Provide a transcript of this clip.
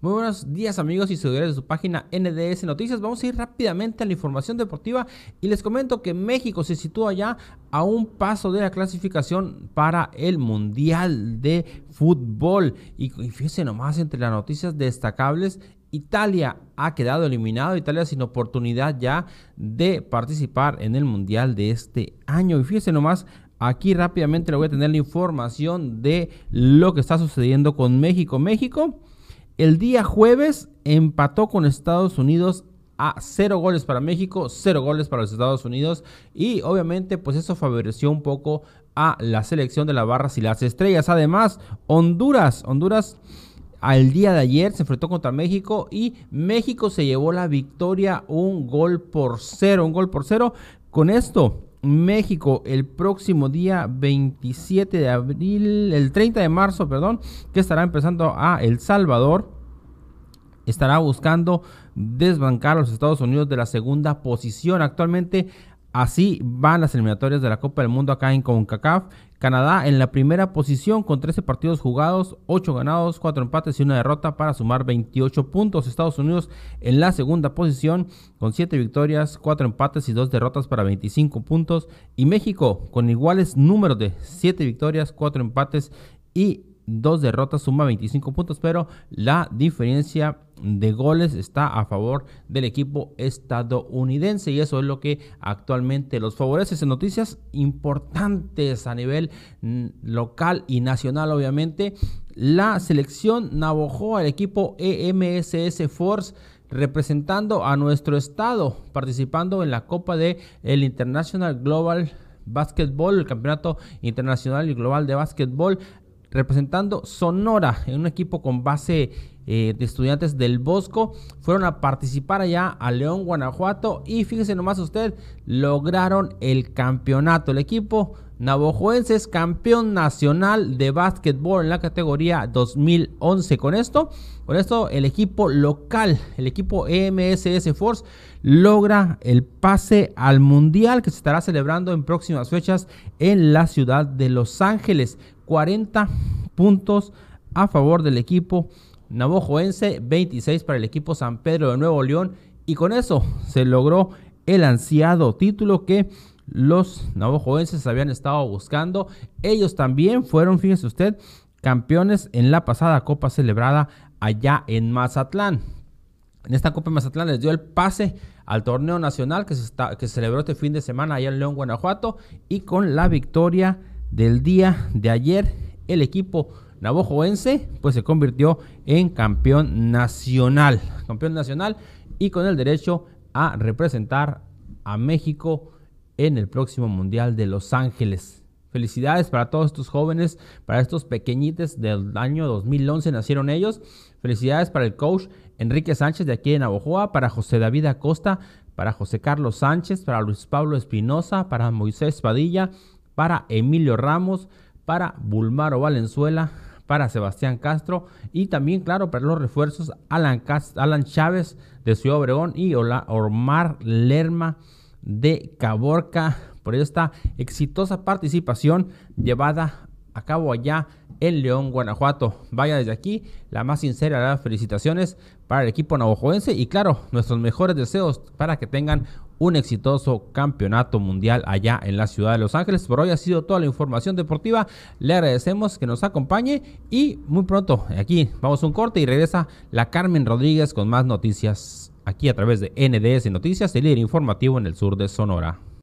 Muy buenos días amigos y seguidores de su página NDS Noticias. Vamos a ir rápidamente a la información deportiva y les comento que México se sitúa ya a un paso de la clasificación para el Mundial de Fútbol. Y, fíjense nomás entre las noticias destacables, Italia ha quedado eliminado, Italia sin oportunidad ya de participar en el Mundial de este año. Y fíjense nomás, aquí rápidamente le voy a tener la información de lo que está sucediendo con México. México el día jueves empató con Estados Unidos a cero goles para México, cero goles para los Estados Unidos y obviamente pues eso favoreció un poco a la selección de las barras y las estrellas. Además, Honduras, Honduras al día de ayer se enfrentó contra México y México se llevó la victoria un gol por cero, un gol por cero. Con esto, México el próximo día 27 de abril, el 30 de marzo, perdón, que estará empezando a El Salvador estará buscando desbancar a los Estados Unidos de la segunda posición. Actualmente así van las eliminatorias de la Copa del Mundo acá en CONCACAF. Canadá en la primera posición con 13 partidos jugados, 8 ganados, 4 empates y una derrota para sumar 28 puntos. Estados Unidos en la segunda posición con 7 victorias, 4 empates y 2 derrotas para 25 puntos. Y México con iguales números de 7 victorias, 4 empates y dos derrotas, suma 25 puntos, pero la diferencia de goles está a favor del equipo estadounidense. Y eso es lo que actualmente los favorece. En noticias importantes a nivel mm, local y nacional, obviamente, la selección Navojoa, el equipo EMSS Force representando a nuestro estado, participando en la Copa de el International Global Basketball, el Campeonato Internacional y Global de Basketball representando Sonora en un equipo con base eh, de estudiantes del Bosco. Fueron a participar allá a León, Guanajuato y fíjese nomás usted, lograron el campeonato. El equipo navojoense es campeón nacional de básquetbol en la categoría 2011. Con esto, con esto el equipo local, el equipo EMSS Force logra el pase al mundial que se estará celebrando en próximas fechas en la ciudad de Los Ángeles. 40 puntos a favor del equipo navojoense, 26 para el equipo San Pedro de Nuevo León y con eso se logró el ansiado título que los navojoenses habían estado buscando. Ellos también fueron, fíjese usted, campeones en la pasada copa celebrada allá en Mazatlán. En esta Copa de Mazatlán les dio el pase al torneo nacional que se, está, que se celebró este fin de semana allá en León, Guanajuato y con la victoria del día de ayer, el equipo navojoense pues se convirtió en campeón nacional, campeón nacional y con el derecho a representar a México en el próximo Mundial de Los Ángeles. Felicidades para todos estos jóvenes, para estos pequeñitos del año 2011 nacieron ellos. Felicidades para el coach Enrique Sánchez de aquí en Navojoa, para José David Acosta, para José Carlos Sánchez, para Luis Pablo Espinosa, para Moisés Padilla, para Emilio Ramos, para Bulmaro Valenzuela, para Sebastián Castro y también, claro, para los refuerzos Alan, Chávez de Ciudad Obregón y Omar Lerma de Caborca por esta exitosa participación llevada a cabo allá en León, Guanajuato. Vaya desde aquí la más sincera las felicitaciones para el equipo navajoense y claro, nuestros mejores deseos para que tengan un exitoso campeonato mundial allá en la ciudad de Los Ángeles. Por hoy ha sido toda la información deportiva. Le agradecemos que nos acompañe y muy pronto aquí vamos a un corte y regresa la Carmen Rodríguez con más noticias aquí a través de NDS Noticias, el líder informativo en el sur de Sonora.